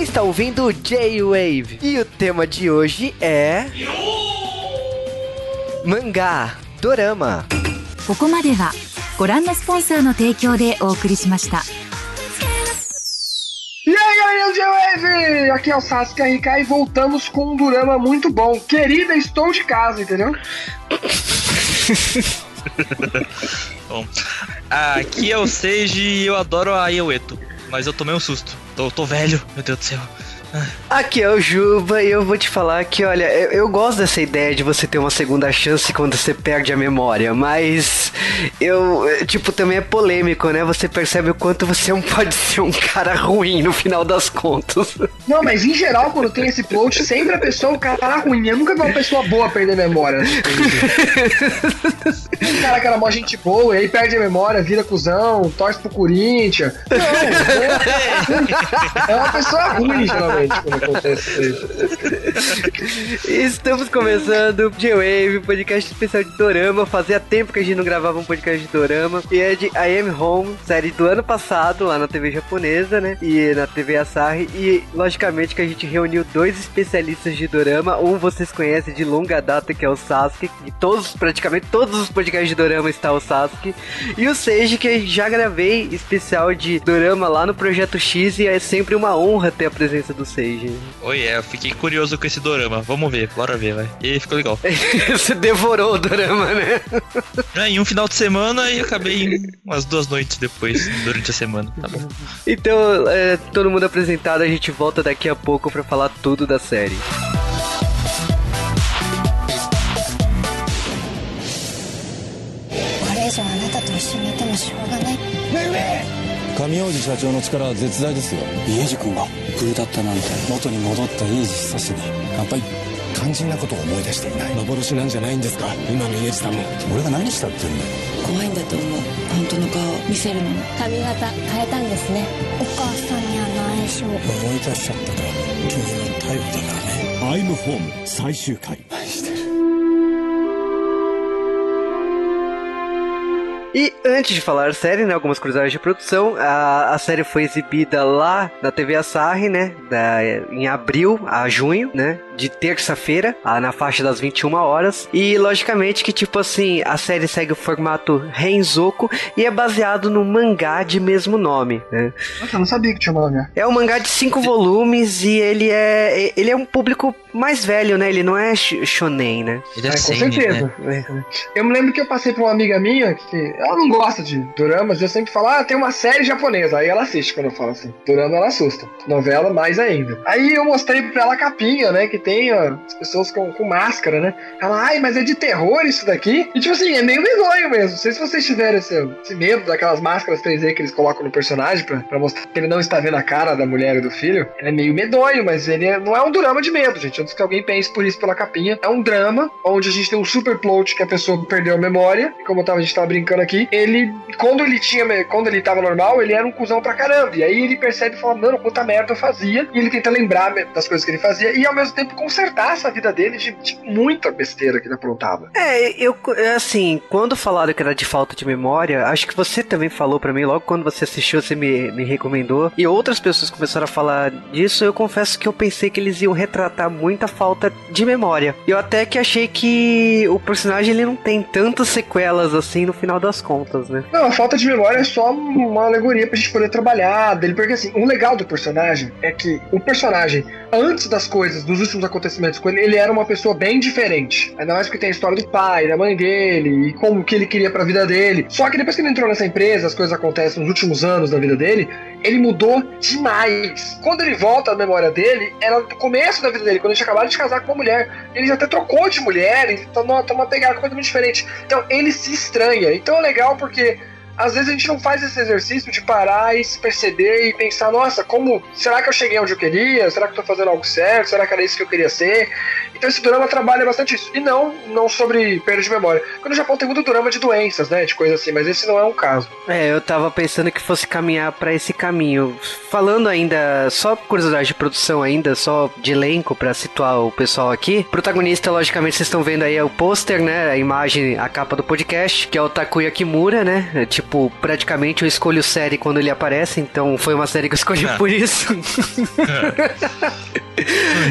Você está ouvindo J-Wave e o tema de hoje é. Mangá, Dorama. ここまではご覧のスポンサーの提供でお送りしました。 E aí, galerinha do G-Wave! Aqui é o Sasuke RK e voltamos com um Durama muito bom. Querida, estou de casa, entendeu? Bom, aqui é o Seiji e eu adoro a Ioeto, mas eu tomei um susto. Tô, tô velho, meu Deus do céu. Aqui é o Juba e eu vou te falar que, olha, eu, eu gosto dessa ideia de você ter uma segunda chance quando você perde a memória, mas eu, tipo, também é polêmico, né? Você percebe o quanto você não pode ser um cara ruim no final das contas. Não, mas em geral, quando tem esse plot, sempre a pessoa é um cara ruim. Eu nunca vi uma pessoa boa perder a memória. Um cara que era mó gente boa, e aí perde a memória, vira cuzão, torce pro Corinthians. Não, é, é uma pessoa ruim, geralmente, quando acontece isso. Estamos começando o J-Wave, podcast especial de Dorama. Fazia tempo que a gente não gravava um podcast de Dorama. E é de I Am Home, série do ano passado, lá na TV japonesa, né? E na TV Asahi. E logicamente que a gente reuniu dois especialistas de Dorama. Um vocês conhecem de longa data, que é o Sasuke. De todos, praticamente todos os podcasts de Dorama está o Sasuke. E o Seiji, que já gravei especial de Dorama lá no Projeto X. E é sempre uma honra ter a presença do Seiji. Oi, é, eu fiquei curioso com esse dorama. Vamos ver, bora ver, vai. E ficou legal. Você devorou o Dorama, né? É, em um final de semana e acabei umas duas noites depois, durante a semana. Tá bom. Então, é, todo mundo apresentado, a gente volta daqui a pouco pra falar tudo da série. 上王子社長の力は絶大ですよ。家治君がグーだったなんて元に戻ったいい久しに。乾杯肝心なことを思い出していない。幻なんじゃないんですか？今の家治さんも。俺が何したって言うんだよ。怖いんだと思う。本当の顔見せるのも。髪型変えたんですね。お母さんには内緒思い出しちゃったか君は逮捕だからね。アイムホーム最終回 E antes de falar a série, né, algumas curiosidades de produção, a, a série foi exibida lá na TV Asahi, né, da, em abril a junho, né, de terça-feira, na faixa das 21 horas. E logicamente que, tipo assim, a série segue o formato Renzoku e é baseado no mangá de mesmo nome, né. Nossa, eu não sabia que tinha nome. É um mangá de cinco volumes e ele é ele é um público mais velho, né? Ele não é sh- shonen, né? Ele é É, com seinen, certeza. né? Eu me lembro que eu passei pra uma amiga minha que ela não gosta de doramas, eu sempre falo, ah, tem uma série japonesa. Aí ela assiste quando eu falo assim. Dorama ela assusta. Novela, mais ainda. Aí eu mostrei pra ela a capinha, né? Que tem ó, as pessoas com, com máscara, né? Ela, ai, mas é de terror isso daqui? E tipo assim, é meio medonho mesmo. Não sei se vocês tiveram esse, esse medo daquelas máscaras 3D que eles colocam no personagem pra, pra mostrar que ele não está vendo a cara da mulher e do filho. Ele é meio medonho, mas ele é- não é um drama de medo, gente. Antes que alguém pense por isso pela capinha. É um drama onde a gente tem um super plot que a pessoa perdeu a memória. E como tava, a gente tava brincando aqui, ele, quando ele tinha, quando ele tava normal, ele era um cuzão pra caramba. E aí ele percebe e fala, mano, quanta merda eu fazia. E ele tenta lembrar das coisas que ele fazia e ao mesmo tempo consertar essa vida dele de, de muita besteira que ele aprontava. É, eu, assim, quando falaram que era de falta de memória, acho que você também falou pra mim, logo quando você assistiu, você me, me recomendou, e outras pessoas começaram a falar disso, eu confesso que eu pensei que eles iam retratar muita falta de memória. Eu até que achei que o personagem ele não tem tantas sequelas assim no final das contas, né? Não, a falta de memória é só uma alegoria pra gente poder trabalhar dele, porque assim, o legal do personagem é que o personagem, antes das coisas, dos últimos acontecimentos com ele, ele era uma pessoa bem diferente. Ainda mais porque tem a história do pai, da mãe dele, e como que ele queria pra vida dele. Só que depois que ele entrou nessa empresa, as coisas acontecem nos últimos anos da vida dele, ele mudou demais. Quando ele volta à memória dele, era do começo da vida dele, quando ele tinha acabado de casar com uma mulher. Ele até trocou de mulher, ele tá numa, tá numa pegada completamente diferente. Então ele se estranha. Então é legal porque às vezes a gente não faz esse exercício de parar e se perceber e pensar, nossa, como será que eu cheguei onde eu queria? Será que eu tô fazendo algo certo? Será que era isso que eu queria ser? Então esse drama trabalha bastante isso. E não, não sobre perda de memória. Porque no Japão tem muito drama de doenças, né? De coisa assim, mas esse não é um caso. É, eu tava pensando que fosse caminhar pra esse caminho. Falando ainda, só curiosidade de produção ainda, só de elenco pra situar o pessoal aqui. Protagonista, logicamente, vocês estão vendo aí é o pôster, né? A imagem, a capa do podcast, que é o Takuya Kimura, né? É, Tipo, tipo, praticamente eu escolho série quando ele aparece, então foi uma série que eu escolhi Ah. por isso. Não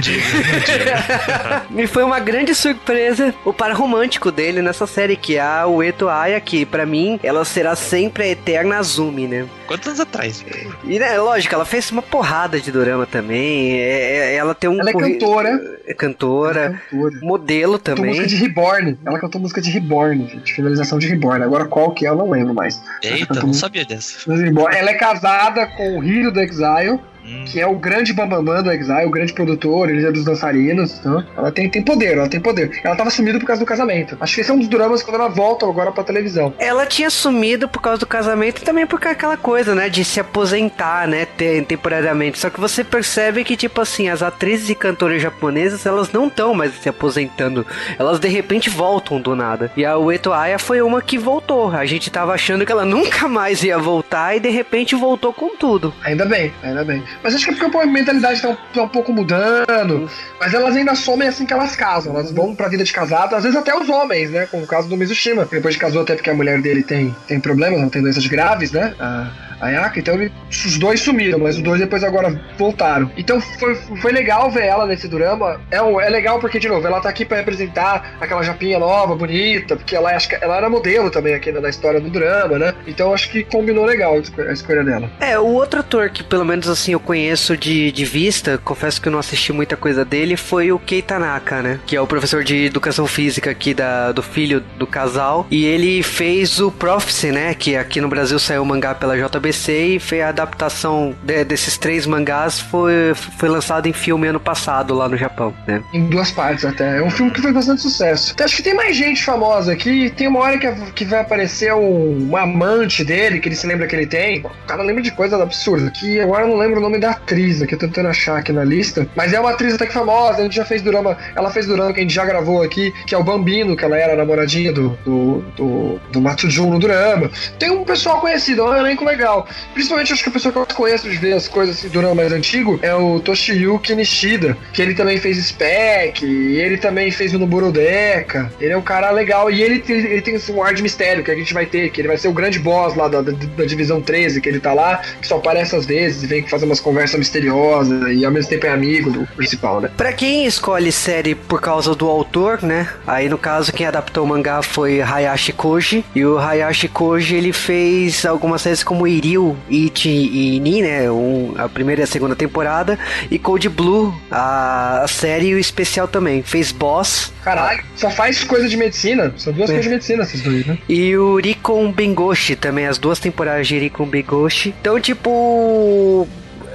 diga, não diga. e foi uma grande surpresa o par romântico dele nessa série, que é a Ueto Aya, que pra mim ela será sempre a eterna Azumi, né? Quantos anos atrás? E né, lógico, ela fez uma porrada de dorama também. é- é- ela tem um. Ela é curri- cantora. é cantora. Ela é cantora. Modelo Cantou música também. de Reborn. Ela cantou música de Reborn, gente. Finalização de Reborn. Agora qual que é, eu não lembro mais. Eita, não sabia dessa. Mas. Ela é casada com o Hiro do Exile, Hum. que é o grande bambambam do Exile, o grande produtor, líder dos dançarinos. Então, ela tem, tem poder, ela tem poder. Ela tava sumida por causa do casamento. Acho que esse é um dos dramas quando ela volta agora pra televisão. Ela tinha sumido por causa do casamento e também por aquela coisa, né? De se aposentar, né? te- Temporariamente. Só que você percebe que, tipo assim, as atrizes e cantoras japonesas, elas não estão mais se aposentando. Elas de repente voltam do nada. E a Ueto Aya foi uma que voltou. A gente tava achando que ela nunca mais ia voltar e de repente voltou com tudo. Ainda bem, ainda bem. Mas acho que é porque a mentalidade tá um, tá um pouco mudando. Mas elas ainda somem assim que elas casam. Elas vão pra vida de casado, às vezes até os homens, né? Como o caso do Mizushima. Depois de casou até porque a mulher dele tem, tem problemas, não tem doenças graves, né? A, a Yaka. Então ele- os dois sumiram, mas os dois depois agora voltaram. Então foi, foi legal ver ela nesse drama. É, um- é legal porque, de novo, ela tá aqui pra representar aquela japinha nova, bonita, porque ela, acho que ela era modelo também aqui na, na história do drama, né? Então acho que combinou legal a esco- a escolha dela. É, o outro ator que pelo menos assim eu conheço de, de vista, confesso que eu não assisti muita coisa dele, foi o Kei Tanaka, né? Que é o professor de educação física aqui da, do filho do casal. E ele fez o Prophecy, né? Que aqui no Brasil saiu o mangá pela JBC e fez a adaptação de- desses três mangás, foi, foi lançado em filme ano passado lá no Japão, né? Em duas partes até. É um filme que fez bastante sucesso. Então, acho que tem mais gente famosa aqui. Tem uma hora que, que vai aparecer um, um amante dele, que ele se lembra que ele tem. O cara lembra de coisa absurda. Que agora eu não lembro o nome da atriz, que eu tô tentando achar aqui na lista. Mas é uma atriz até que famosa. A gente já fez Durama. Ela fez Durama que a gente já gravou aqui, que é o Bambino, que ela era namoradinha do, do, do, do Matsujun no Durama. Tem um pessoal conhecido, é um elenco legal. Principalmente acho que a pessoa que eu conheço de ver as coisas assim, Durama mais antigo é o Toshiyuki Nishida, que ele também fez Spec, ele também fez o Noburo Deka. Ele é um cara legal e ele, tem- ele tem assim, um ar de mistério que a gente vai ter, que ele vai ser o grande boss lá da, da, da divisão 13, que ele tá lá, que só aparece às vezes e vem fazer umas conversas misteriosas e ao mesmo tempo é amigo do principal, né? Pra quem escolhe série por causa do autor, né? Aí no caso quem adaptou o mangá foi Hayashi Koji. E o Hayashi Koji ele fez algumas séries como Iryu, Ichi e Ni, né? Um, a primeira e a segunda temporada. E Code Blue, a, a série e o especial também. Fez Boss. Caralho, só faz coisa de medicina. São duas É. coisas de medicina esses dois, né? E o Rikon Bengoshi também, as duas temporadas de Rikon Bengoshi. Então, tipo.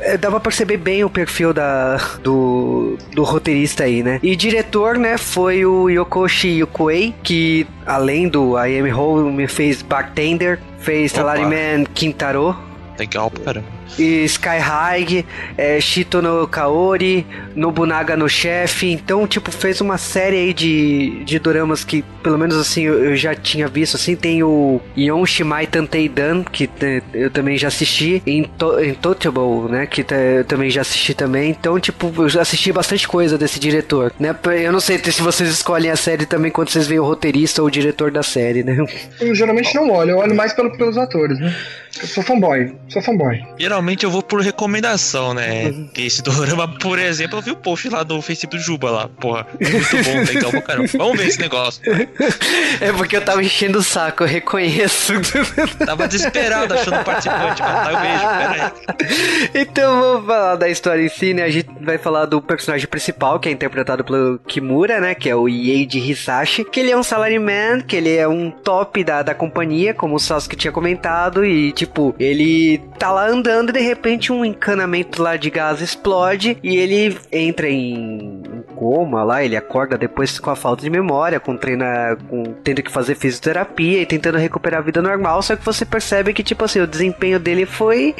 É, Dava pra perceber bem o perfil da, do, do roteirista aí, né? E diretor, né, foi o Yokoshi Yukuei, que além do I Am Home fez Bartender, fez Opa. Salaryman Kintaro, Legal pra caramba. E Sky High, é, Shito no Kaori, Nobunaga no Chefe. Então, tipo, fez uma série aí de, de doramas que, pelo menos assim, eu, eu já tinha visto. Assim, tem o Yon Shimai Tanteidan, que te- eu também já assisti. Into- Intouchable, né? Que eu também já assisti também. Então, tipo, eu já assisti bastante coisa desse diretor, né? Eu não sei se vocês escolhem a série também quando vocês veem o roteirista ou o diretor da série, né? Eu geralmente não olho, eu olho mais pelo, pelos atores, né? Eu sou fanboy, sou fanboy. Geralmente eu vou por recomendação, né? Que esse dorama, por exemplo, eu vi o post lá do Facebook do Juba lá. Porra, é muito bom, legal pra caramba. Vamos ver esse negócio. É porque eu tava enchendo o saco, eu reconheço. Tava desesperado achando participante, mas tá, eu vejo, pera aí. Então vamos falar da história em si, né? A gente vai falar do personagem principal, que é interpretado pelo Kimura, né? Que é o Yeiji Hisashi. Que ele é um salaryman, que ele é um top da, da companhia, como o Sasuke tinha comentado. E, tipo, ele tá lá andando e de repente um encanamento lá de gás explode. E ele entra em coma lá, ele acorda depois com a falta de memória, com treina, com tendo que fazer fisioterapia e tentando recuperar a vida normal. Só que você percebe que, tipo assim, o desempenho dele foi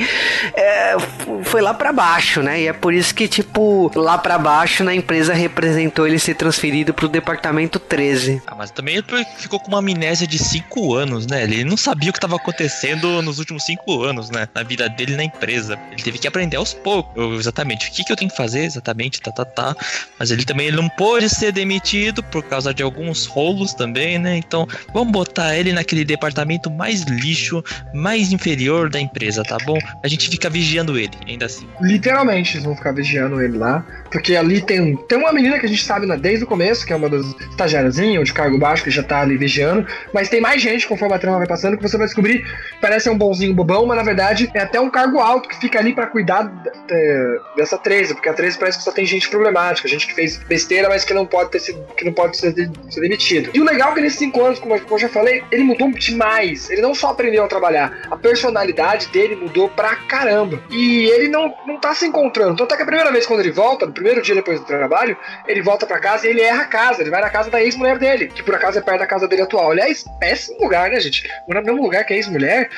é, foi lá pra baixo, né? E é por isso que, tipo, lá pra baixo na empresa representou ele ser transferido pro departamento 13. Ah, mas também ficou com uma amnésia de 5 anos, né? Ele não sabia o que estava acontecendo nos últimos 5 anos, né? Na vida dele na empresa. Ele teve que aprender aos poucos, exatamente. O que, que eu tenho que fazer exatamente, tá, tá, tá. Mas ele ele também não pôde ser demitido por causa de alguns rolos também, né? Então, vamos botar ele naquele departamento mais lixo, mais inferior da empresa, tá bom? A gente fica vigiando ele, ainda assim. Literalmente, eles vão ficar vigiando ele lá. Porque ali tem, tem uma menina que a gente sabe né, desde o começo, que é uma das estagiárias ou de cargo baixo, que já tá ali vigiando. Mas tem mais gente conforme a trama vai passando que você vai descobrir. Parece um bonzinho bobão, mas na verdade é até um cargo alto que fica ali para cuidar é, dessa 13. Porque a 13 parece que só tem gente problemática, gente que fez besteira, mas que não pode ter sido, que não pode ser, ser demitido. E o legal é que nesses 5 anos, como eu já falei, ele mudou demais. Ele não só aprendeu a trabalhar, a personalidade dele mudou pra caramba. E ele não, não tá se encontrando. Tanto é que a primeira vez quando ele volta, no primeiro dia depois do trabalho, ele volta pra casa e ele erra a casa. Ele vai na casa da ex-mulher dele, que por acaso é perto da casa dele atual. Aliás, péssimo lugar, né, gente? Mora no mesmo lugar que a ex-mulher.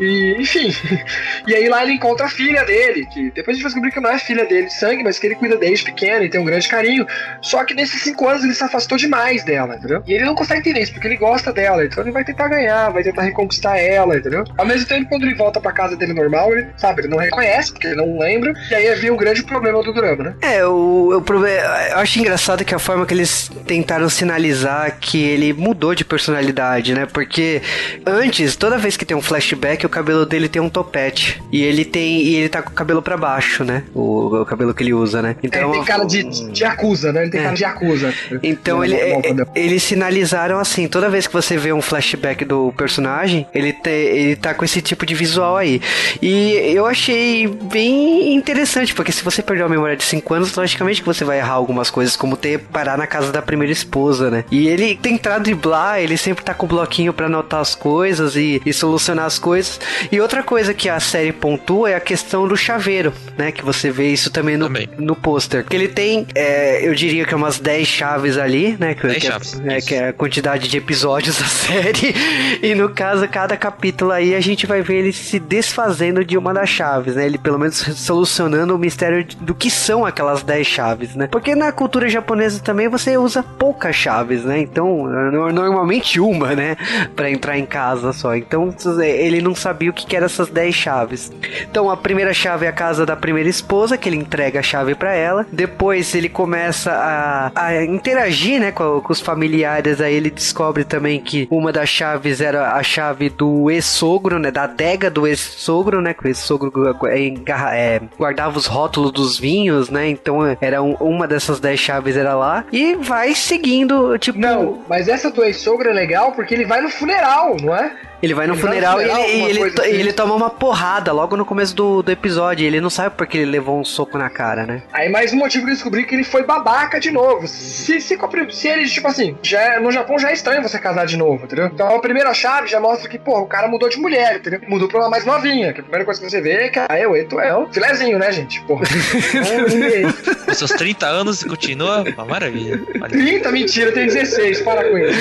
E, enfim. E aí lá ele encontra a filha dele, que depois a gente vai descobrir que não é filha dele de sangue, mas que ele cuida desde pequeno e tem um grande carinho. Só que nesses cinco anos ele se afastou demais dela, entendeu? E ele não consegue entender isso, porque ele gosta dela. Então ele vai tentar ganhar, vai tentar reconquistar ela, entendeu? Ao mesmo tempo, quando ele volta pra casa dele normal, ele, sabe, ele não reconhece, porque ele não lembra. E aí havia um grande problema do drama, né? É, o, o, eu acho engraçado que a forma que eles tentaram sinalizar que ele mudou de personalidade, né? Porque antes, toda vez que tem um flashback, o cabelo dele tem um topete. E ele tem. E ele tá com o cabelo para baixo, né? O, o, cabelo que ele usa, né? Então, é, ele tem cara de, de acusa, né? Ele tem é. cara de acusa. Então ele, é, eles sinalizaram assim, toda vez que você vê um flashback do personagem, ele, te, ele tá com esse tipo de visual aí. E eu achei bem interessante, porque se você perder a memória de 5 anos, logicamente que você vai errar algumas coisas, como ter parar na casa da primeira esposa, né? E ele tentar driblar, ele sempre tá com o bloquinho para anotar as coisas e, e solucionar as coisas. E outra coisa que a série pontua é a questão do chaveiro, né? Que você vê isso também no, também. no pôster. Que ele tem, é, eu diria que é umas 10 chaves ali, né? Que, 10 que, chaves. É, que é a quantidade de episódios da série. E no caso, cada capítulo aí a gente vai ver ele se desfazendo de uma das chaves, né? Ele pelo menos solucionando o mistério do que são aquelas 10 chaves, né? Porque na cultura japonesa também você usa poucas chaves, né? Então, normalmente uma, né? Pra entrar em casa só. Então, ele não sabia o que eram essas 10 chaves. Então, a primeira chave é a casa da primeira esposa, que ele entrega a chave para ela. Depois, ele começa a, a interagir, né? Com, com, os familiares. Aí ele descobre também que uma das chaves era a chave do ex-sogro, né? Da adega do ex-sogro, né? Que o ex-sogro é, guardava os rótulos dos vinhos, né? Então, era um, uma dessas 10 chaves era lá. E vai seguindo, tipo. Não, mas essa do ex-sogro é legal porque ele vai no funeral, não é? Ele vai no ele funeral, vai no funeral e, ele, ele, assim. ele, toma uma porrada logo no começo do, do episódio. Ele não sabe porque ele levou um soco na cara, né? Aí mais um motivo que eu descobri que ele foi babaca de novo. Se, se, se ele, tipo assim, já, no Japão já é estranho você casar de novo, entendeu? Então a primeira chave já mostra que, pô, o cara mudou de mulher, entendeu? Mudou pra uma mais novinha. Que a primeira coisa que você vê é que aí o Eto é um filezinho, né, gente? Porra. Os seus 30 anos e continua uma maravilha. 30? Mentira, tem 16, para com isso.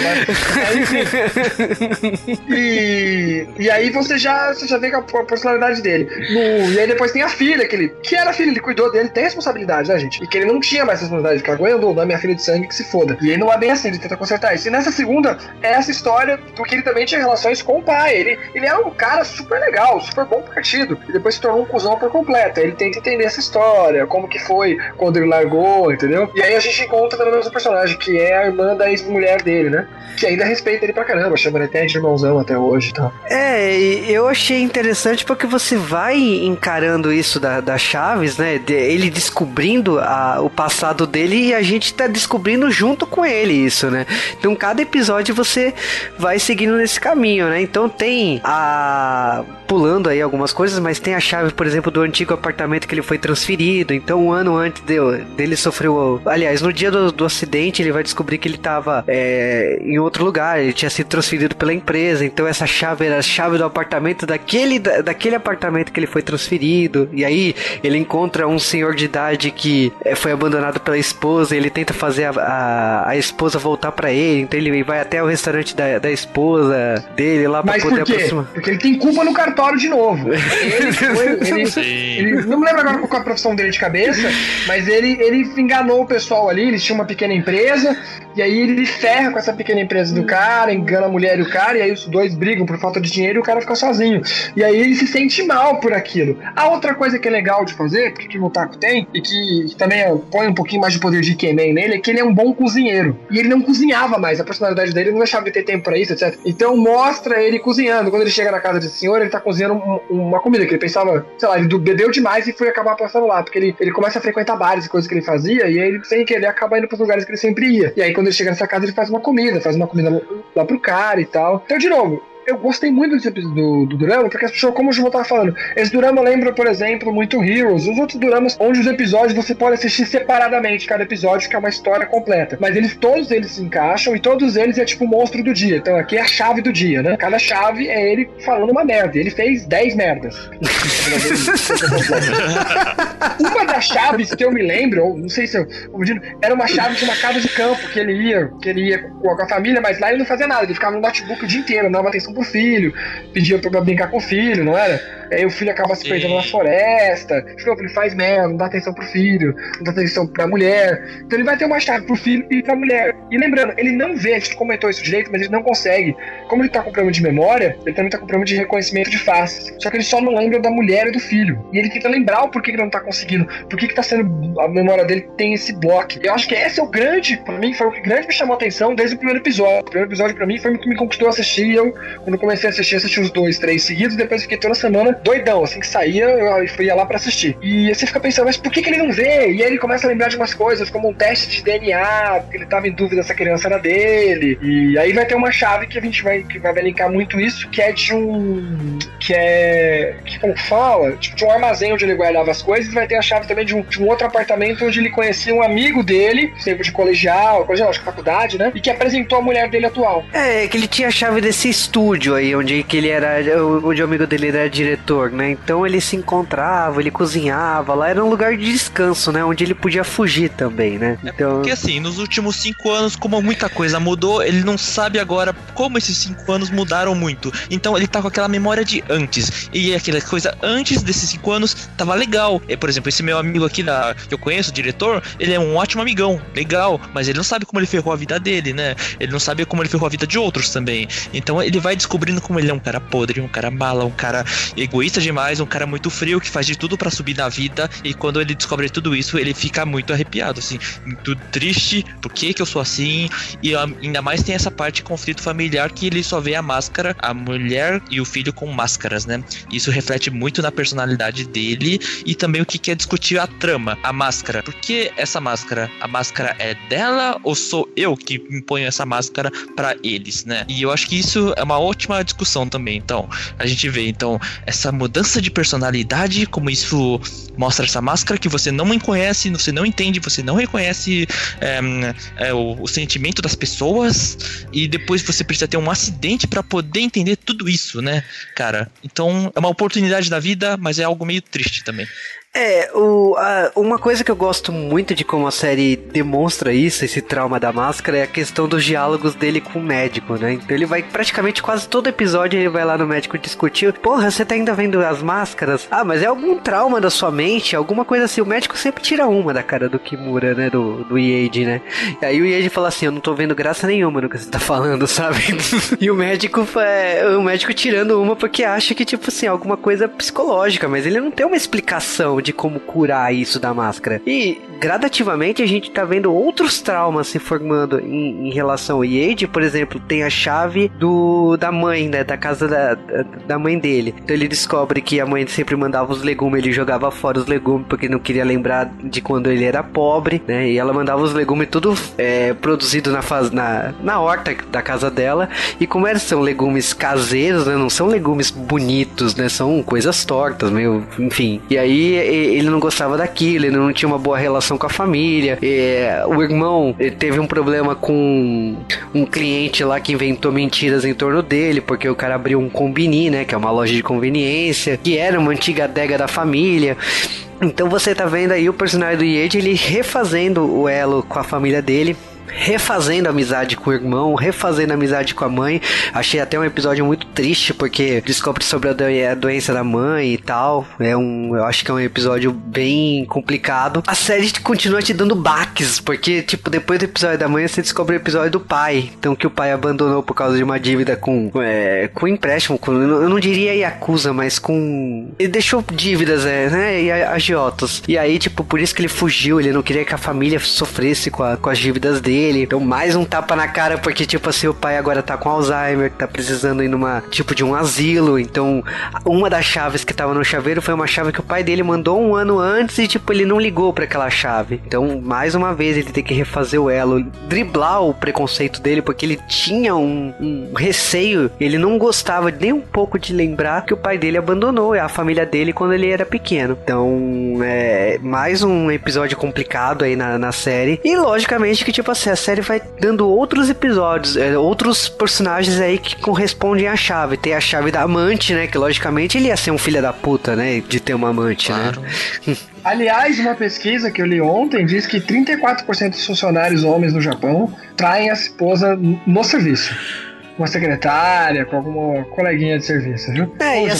Aí, e, e aí você já, você já vê a, a personalidade dele. No, e aí depois tem a filha, que ele, que era filha, ele cuidou dele, tem responsabilidade, né, gente? E que ele não tinha mais responsabilidade, que aguentou, não é minha filha de sangue, que se foda. E aí não é bem assim, ele tenta consertar isso. E nessa segunda, é essa história do que ele também tinha relações com o pai. Ele, ele era um cara super legal, super bom partido. E depois se tornou um cuzão por completo. Ele tenta entender essa história, como que foi quando ele largou, entendeu? E aí a gente encontra também outro personagem, que é a irmã da ex-mulher dele, né? Que ainda respeita ele pra caramba, chama ele até de irmãozão até hoje e tal. É, eu achei interessante porque você vai encarando isso da, da Chaves, né? De, ele descobrindo a, o passado dele e a gente tá descobrindo junto com ele isso, né? Então cada episódio você vai seguindo nesse caminho, né? Então tem a pulando aí algumas coisas, mas tem a chave, por exemplo, do antigo apartamento que ele foi transferido. Então, um ano antes de, dele sofreu. Aliás, no dia do, do acidente, ele vai descobrir que ele estava é, em outro lugar. Ele tinha sido transferido pela empresa. Então, essa chave era a chave do apartamento daquele, da, daquele apartamento que ele foi transferido. E aí, ele encontra um senhor de idade que é, foi abandonado pela esposa. ele tenta fazer a, a, a esposa voltar para ele. Então, ele vai até o restaurante da, da esposa dele lá para poder aproximar. Porque ele tem culpa no cartão de novo. Ele, foi, ele, ele, não me lembro agora qual é a profissão dele de cabeça, mas ele, ele enganou o pessoal ali, eles tinham uma pequena empresa, e aí ele ferra com essa pequena empresa do cara, engana a mulher e o cara, e aí os dois brigam por falta de dinheiro e o cara fica sozinho. E aí ele se sente mal por aquilo. A outra coisa que é legal de fazer, que o Otaku tem, e que também põe um pouquinho mais de poder de Ikemen nele é que ele é um bom cozinheiro. E ele não cozinhava mais, a personalidade dele não deixava de ter tempo pra isso, etc. Então mostra ele cozinhando. Quando ele chega na casa desse senhor, ele tá cozinhando um- uma comida que ele pensava, sei lá, ele bebeu demais e foi acabar passando lá. Porque ele, ele começa a frequentar bares e coisas que ele fazia, e aí ele, sem querer, acaba indo pros lugares que ele sempre ia. E aí quando ele chega nessa casa, ele faz uma comida, faz uma comida lá pro cara e tal. Então, de novo, eu gostei muito desse do, do Durama, porque as pessoas, como o João tava falando, esse Durama lembra, por exemplo, muito Heroes, os outros Duramas, onde os episódios você pode assistir separadamente, cada episódio, que é uma história completa. Mas eles, todos eles se encaixam e todos eles é tipo o monstro do dia. Então aqui é a chave do dia, né? Cada chave é ele falando uma merda. Ele fez 10 merdas. uma das chaves que eu me lembro, ou não sei se eu, era uma chave de uma casa de campo que ele ia, que ele ia com a família, mas lá ele não fazia nada, ele ficava no notebook o dia inteiro, não dava atenção pro filho, pedia pra brincar com o filho, não era? Aí o filho acaba se perdendo na floresta, tipo, ele faz merda, não dá atenção pro filho, não dá atenção pra mulher. Então ele vai ter uma chave pro filho e pra mulher. E lembrando, ele não vê, a gente comentou isso direito, mas ele não consegue. Como ele tá com problema de memória, ele também tá com problema de reconhecimento de faces. Só que ele só não lembra da mulher e do filho. E ele tenta lembrar o porquê que ele não tá conseguindo, por que que tá sendo. A memória dele tem esse bloco. Eu acho que esse é o grande, pra mim, foi o que grande me chamou a atenção desde o primeiro episódio. O primeiro episódio pra mim foi o que me conquistou a assistir. E eu, quando comecei a assistir, assisti os dois, três seguidos, depois fiquei toda semana doidão. Assim que saía, eu ia lá pra assistir. E você fica pensando, mas por que, que ele não vê? E aí ele começa a lembrar de umas coisas, como um teste de DNA, porque ele tava em dúvida se a criança era dele. E aí vai ter uma chave que a gente vai, que vai linkar muito isso, que é de um. que é. que como fala? Tipo, de um armazém onde ele guardava as coisas, e vai ter a chave também de um, de um outro apartamento onde ele conhecia um amigo dele, tempo de colegial, colegial, acho que faculdade, né? E que apresentou a mulher dele atual. É, que ele tinha a chave desse estúdio aí, onde que ele era, onde o amigo dele era diretor, né? Então ele se encontrava, ele cozinhava, lá era um lugar de descanso, né? Onde ele podia fugir também, né? Então, Porque assim, nos últimos cinco anos, como muita coisa mudou, ele não sabe agora como esses cinco anos mudaram muito. Então ele tá com aquela memória de antes. E aquela coisa antes desses cinco anos tava legal. E, por exemplo, esse meu amigo aqui da, que eu conheço, o diretor, ele é um ótimo amigão, legal. Mas ele não sabe como ele ferrou a vida dele, né? Ele não sabe como ele ferrou a vida de outros também. Então ele vai descobrindo como ele é um cara podre, um cara mala, um cara egoísta demais, um cara muito frio que faz de tudo pra subir na vida. E quando ele descobre tudo isso, ele fica muito arrepiado, assim, muito triste. Por que que eu sou assim? E ainda mais tem essa parte de conflito familiar que ele só vê a máscara, a mulher e o filho com máscaras, né? Isso reflete muito na personalidade dele e também o que quer discutir a trama, a máscara. Por que essa máscara? A máscara é dela ou sou eu que imponho essa máscara pra eles, né? E eu acho que isso é uma ótima discussão também. Então, a gente vê então essa mudança de personalidade, como isso mostra essa máscara que você não conhece, você não entende, você não reconhece é, é, o, o sentimento das pessoas e depois você precisa ter um acidente pra poder entender tudo isso, né, cara? Então é uma oportunidade da vida, mas é algo meio triste também. É, o, a- uma coisa que eu gosto muito de como a série demonstra isso, esse trauma da máscara, é a questão dos diálogos dele com o médico, né? Então ele vai praticamente quase todo episódio ele vai lá no médico discutir. Porra, você tá ainda vendo as máscaras? Ah, mas é algum trauma da sua mente, alguma coisa assim. O médico sempre tira uma da cara do Kimura, né? Do, do Ieide, né? E aí o Ieide fala assim: Eu não tô vendo graça nenhuma no que você tá falando, sabe? e o médico, é, o médico tirando uma porque acha que, tipo assim, alguma coisa psicológica, mas ele não tem uma explicação de como curar isso da máscara. E gradativamente a gente tá vendo outros traumas se formando em, em relação ao Yade, por exemplo, tem a chave do da mãe, né, da casa da, da- mãe dele. Então ele descobre que a mãe sempre mandava os legumes, ele jogava fora os legumes porque não queria lembrar de quando ele era pobre, né? E ela mandava os legumes tudo é, produzido na, faz, na na horta da casa dela. E como eram são legumes caseiros, né, não são legumes bonitos, né? São coisas tortas, meio, enfim. E aí ele não gostava daquilo, ele não tinha uma boa relação com a família. É, o irmão teve um problema com um cliente lá que inventou mentiras em torno dele, porque o cara abriu um combini, né? Que é uma loja de conveniência, que era uma antiga adega da família. Então você tá vendo aí o personagem do Yade, ele refazendo o elo com a família dele. Refazendo amizade com o irmão, refazendo amizade com a mãe. Achei até um episódio muito triste, porque descobre sobre a, do a doença da mãe e tal. É um, eu acho que é um episódio bem complicado. A série continua te dando baques, porque, tipo, depois do episódio da mãe, você descobre o episódio do pai. Então, que o pai abandonou por causa de uma dívida com, é, com empréstimo, com, eu não diria Yakuza, mas com. Ele deixou dívidas, é, né? E agiotas. E aí, tipo, por isso que ele fugiu, ele não queria que a família sofresse com, a, com as dívidas dele. Então, mais um tapa na cara, porque, tipo assim, o pai agora tá com Alzheimer, tá precisando ir numa, tipo, de um asilo. Então, uma das chaves que tava no chaveiro foi uma chave que o pai dele mandou um ano antes e, tipo, ele não ligou para aquela chave. Então, mais uma vez, ele tem que refazer o elo, driblar o preconceito dele, porque ele tinha um, um receio, ele não gostava nem um pouco de lembrar que o pai dele abandonou a família dele quando ele era pequeno. Então, é mais um episódio complicado aí na, na série. E, logicamente, que, tipo assim, a série vai dando outros episódios, é, outros personagens aí que correspondem à chave. Tem a chave da amante, né? Que, logicamente, ele ia ser um filho da puta, né? De ter uma amante, né? claro. né? Aliás, uma pesquisa que eu li ontem diz que 34% dos funcionários homens no Japão traem a esposa no serviço uma secretária, com alguma coleguinha de serviço, viu? É, e a,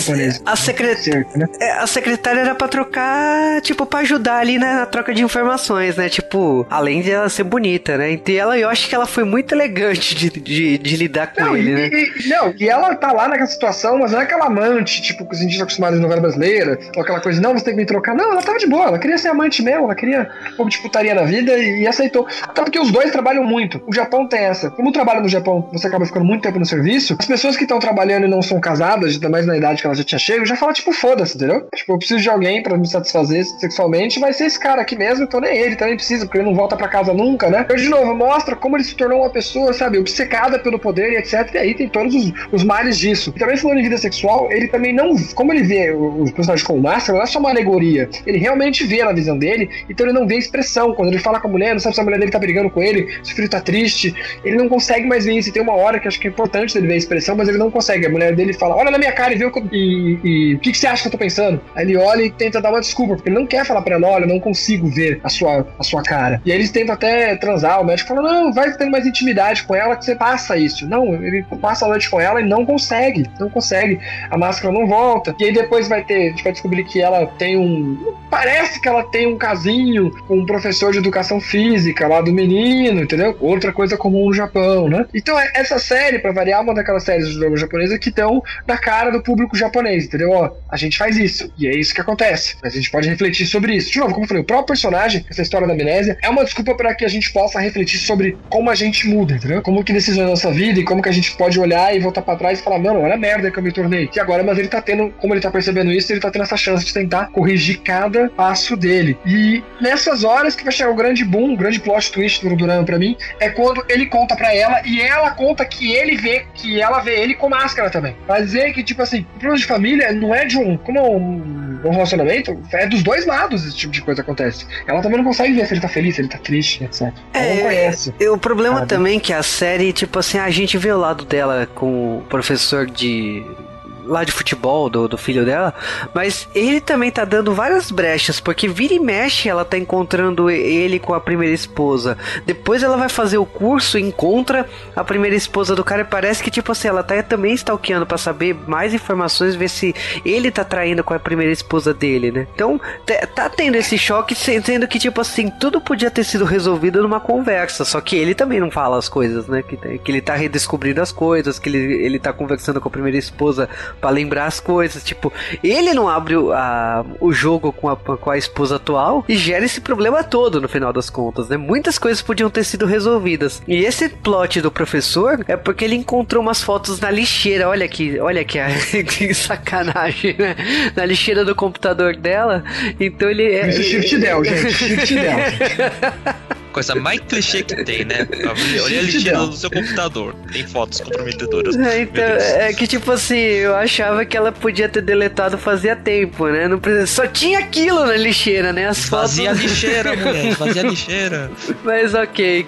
a, secretária, né? é, a secretária era pra trocar, tipo, pra ajudar ali na, na, troca de informações, né? Tipo, além de ela ser bonita, né? E ela, eu acho que ela foi muito elegante de, de, de lidar com não, ele, e, né? E, não, e ela tá lá naquela situação, mas não é aquela amante, tipo, que a gente tá acostumado em novela brasileira, ou aquela coisa, não, você tem que me trocar. Não, ela tava de boa, ela queria ser amante mesmo, ela queria um pouco de putaria na vida e, e aceitou. Até porque os dois trabalham muito. O Japão tem essa. Como trabalha no Japão, você acaba ficando muito tempo no serviço, as pessoas que estão trabalhando e não são casadas, ainda mais na idade que ela já tinha chego, já fala, tipo, foda-se, entendeu? Tipo, eu preciso de alguém para me satisfazer sexualmente, vai ser esse cara aqui mesmo, então nem ele também precisa, porque ele não volta para casa nunca, né? Eu, de novo, mostra como ele se tornou uma pessoa, sabe, obcecada pelo poder e etc. E aí tem todos os, os males disso. E também falando em vida sexual, ele também não. Como ele vê os personagens como máscara, não é só uma alegoria. Ele realmente vê na visão dele, então ele não vê expressão. Quando ele fala com a mulher, não sabe se a mulher dele tá brigando com ele, se o filho tá triste, ele não consegue mais ver isso. E tem uma hora que acho que importante ele ver a expressão expressão, mas ele não consegue. A mulher dele fala: Olha na minha cara e vê o que, e, e, o que, que você acha que eu tô pensando. Aí ele olha e tenta dar uma desculpa, porque ele não quer falar pra ela: Olha, eu não consigo ver a sua, a sua cara. E aí eles tentam até transar. O médico fala: Não, vai tendo mais intimidade com ela que você passa isso. Não, ele passa a noite com ela e não consegue. Não consegue. A máscara não volta. E aí depois vai ter, a gente vai descobrir que ela tem um. Parece que ela tem um casinho com um professor de educação física lá do menino, entendeu? Outra coisa comum no Japão, né? Então, essa série, pra variar, é uma daquelas séries de drama japonesa que estão na cara do público japonês, entendeu? Ó, a gente faz isso, e é isso que acontece. A gente pode refletir sobre isso. De novo, como eu falei, o próprio personagem, essa história da amnésia, é uma desculpa para que a gente possa refletir sobre como a gente muda, entendeu? Como que decisões da nossa vida e como que a gente pode olhar e voltar para trás e falar, mano, olha a merda que eu me tornei. E agora, mas ele tá tendo, como ele tá percebendo isso, ele tá tendo essa chance de tentar corrigir cada passo dele. E nessas horas que vai chegar o grande boom, o grande plot twist do Durama para mim, é quando ele conta para ela e ela conta que ele vê, que ela vê ele com máscara também. Pra dizer que, tipo assim, o problema de família não é de um. Como é um, um relacionamento, é dos dois lados esse tipo de coisa acontece. Ela também não consegue ver se ele tá feliz, se ele tá triste, etc. Ela é, não conhece. o problema sabe? também é que a série, tipo assim, a gente vê o lado dela com o professor de lá de futebol do, do filho dela, mas ele também tá dando várias brechas, porque vira e mexe ela tá encontrando ele com a primeira esposa. Depois ela vai fazer o curso, encontra a primeira esposa do cara e parece que, tipo assim, ela tá também stalkeando para saber mais informações, ver se ele tá traindo com a primeira esposa dele, né? Então, tá tendo esse choque, sendo que, tipo assim, tudo podia ter sido resolvido numa conversa, só que ele também não fala as coisas, né? Que, que ele tá redescobrindo as coisas, que ele, ele tá conversando com a primeira esposa para lembrar as coisas. Tipo, ele não abre o, a, o jogo com a, com a esposa atual e gera esse problema todo no final das contas, né? Muitas coisas podiam ter sido resolvidas. E esse plot do professor é porque ele encontrou umas fotos na lixeira. Olha aqui, olha aqui, que sacanagem, né? Na lixeira do computador dela. Então ele é. Isso é shift del, gente. Shift del. coisa mais clichê que tem, né? Olha a lixeira do seu computador. Tem fotos comprometedoras. É, então, é que tipo assim, eu achava que ela podia ter deletado fazia tempo, né? Não precisa, só tinha aquilo na lixeira, né? As fazia fotos... lixeira, mulher. Fazia lixeira. Mas ok,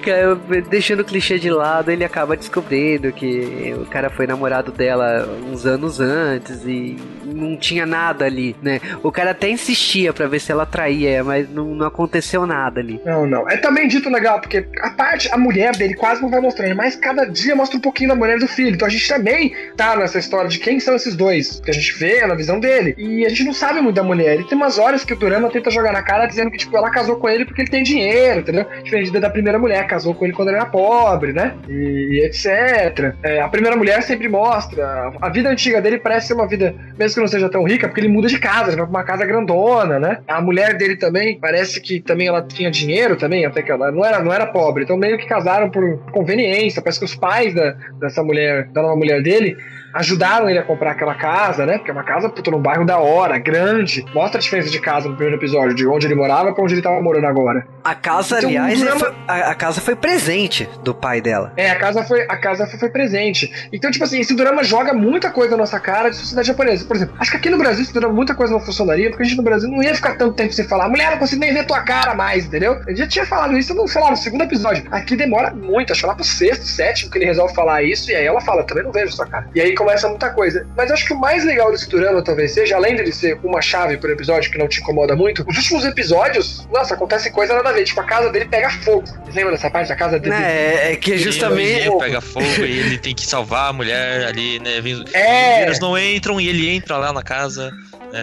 deixando o clichê de lado, ele acaba descobrindo que o cara foi namorado dela uns anos antes e não tinha nada ali, né? O cara até insistia para ver se ela traía, mas não, não aconteceu nada ali. Não, não. É também dito legal, porque a parte, a mulher dele quase não vai mostrando, mas cada dia mostra um pouquinho da mulher do filho. Então a gente também tá nessa história de quem são esses dois, que a gente vê na visão dele. E a gente não sabe muito da mulher. E tem umas horas que o Durama tenta jogar na cara dizendo que, tipo, ela casou com ele porque ele tem dinheiro, entendeu? Diferente da primeira mulher, casou com ele quando ele era pobre, né? E, e etc. É, a primeira mulher sempre mostra. A vida antiga dele parece ser uma vida, mesmo que não seja tão rica, porque ele muda de casa, ele vai pra uma casa grandona, né? A mulher dele também parece que também ela tinha dinheiro também, até que ela não era, não era pobre. Então meio que casaram por conveniência. Parece que os pais da, dessa mulher, da nova mulher dele, ajudaram ele a comprar aquela casa, né? Porque é uma casa, puta, num bairro da hora, grande. Mostra a diferença de casa no primeiro episódio, de onde ele morava pra onde ele tava morando agora. A casa, Então, aliás, drama- foi- a, a casa foi presente do pai dela. É, a casa foi, a casa foi, foi presente. Então, tipo assim, esse drama joga muita coisa na nossa cara de sociedade japonesa. Por exemplo, acho que aqui no Brasil esse drama muita coisa não funcionaria, porque a gente no Brasil não ia ficar tanto tempo sem falar, mulher, não consigo nem ver tua cara mais, entendeu? Eu já tinha falado isso, sei lá, no segundo episódio. Aqui demora muito, acho que lá pro sexto, sétimo que ele resolve falar isso, e aí ela fala, também não vejo sua cara. E aí começa muita coisa. Mas acho que o mais legal desse drama talvez seja, além dele ser uma chave por episódio que não te incomoda muito, os últimos episódios, nossa, acontece coisa nada a ver. Tipo, a casa dele pega fogo. Vocês lembram dessa parte da casa dele? É, é que justamente. Ele pega fogo e ele tem que salvar a mulher ali, né? Vem- É. Eles não entram e ele entra lá na casa.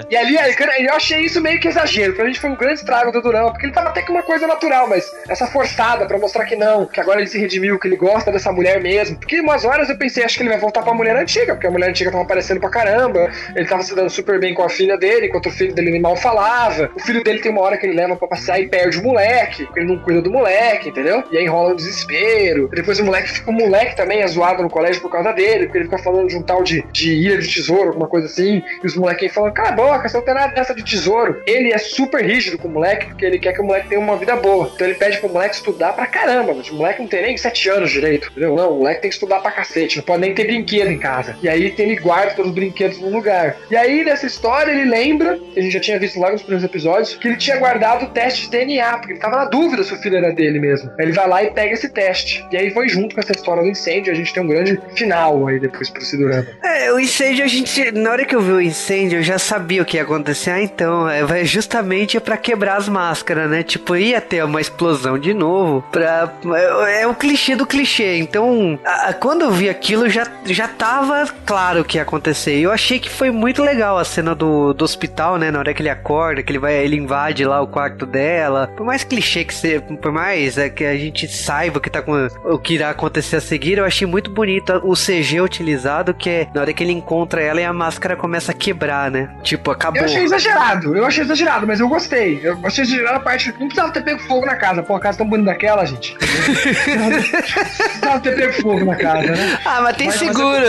E ali, cara, eu achei isso meio que exagero. Pra gente foi um grande estrago do Durão, porque ele tava até que uma coisa natural, mas essa forçada pra mostrar que não, que agora ele se redimiu, que ele gosta dessa mulher mesmo. Porque umas horas eu pensei, acho que ele vai voltar pra mulher antiga, porque a mulher antiga tava aparecendo pra caramba, ele tava se dando super bem com a filha dele, enquanto o filho dele mal falava. O filho dele tem uma hora que ele leva pra passear e perde o moleque, ele não cuida do moleque, entendeu? E aí rola um desespero. Depois o moleque fica, o moleque também é zoado no colégio por causa dele, porque ele fica falando de um tal de, de ilha de tesouro, alguma coisa assim, e os molequinhos falam, cala a você não tem nada dessa de tesouro. Ele é super rígido com o moleque, porque ele quer que o moleque tenha uma vida boa. Então ele pede pro moleque estudar pra caramba, mas o moleque não tem nem 7 anos direito, entendeu? Não, o moleque tem que estudar pra cacete, não pode nem ter brinquedo em casa. E aí ele guarda todos os brinquedos no lugar. E aí, nessa história, ele lembra, a gente já tinha visto logo nos primeiros episódios, que ele tinha guardado o teste de DNA, porque ele tava na dúvida se o filho era dele mesmo. Aí ele vai lá e pega esse teste. E aí foi junto com essa história do incêndio, a gente tem um grande final aí depois pro Sidorama. É, o incêndio, a gente. Na hora que eu vi o incêndio, eu já sabia o que ia acontecer. Ah, então, é, vai justamente pra quebrar as máscaras, né? Tipo, ia ter uma explosão de novo. Pra, é, é o clichê do clichê. Então, a- a- quando eu vi aquilo, já, já tava claro o que ia acontecer. Eu achei que foi muito legal a cena do, do hospital, né? Na hora que ele acorda, que ele vai, ele invade lá o quarto dela. Por mais clichê que seja, por mais é, que a gente saiba que tá com, o que irá acontecer a seguir, eu achei muito bonito o CG utilizado, que é na hora que ele encontra ela e a máscara começa a quebrar, né? Tipo, acabou. Eu achei exagerado, eu achei exagerado, mas eu gostei. Eu achei exagerado a parte. Não precisava ter pego fogo na casa. Pô, a casa tão bonita daquela, gente. Não precisava ter pego fogo na casa, né? Ah, mas tem Mas- mas seguro.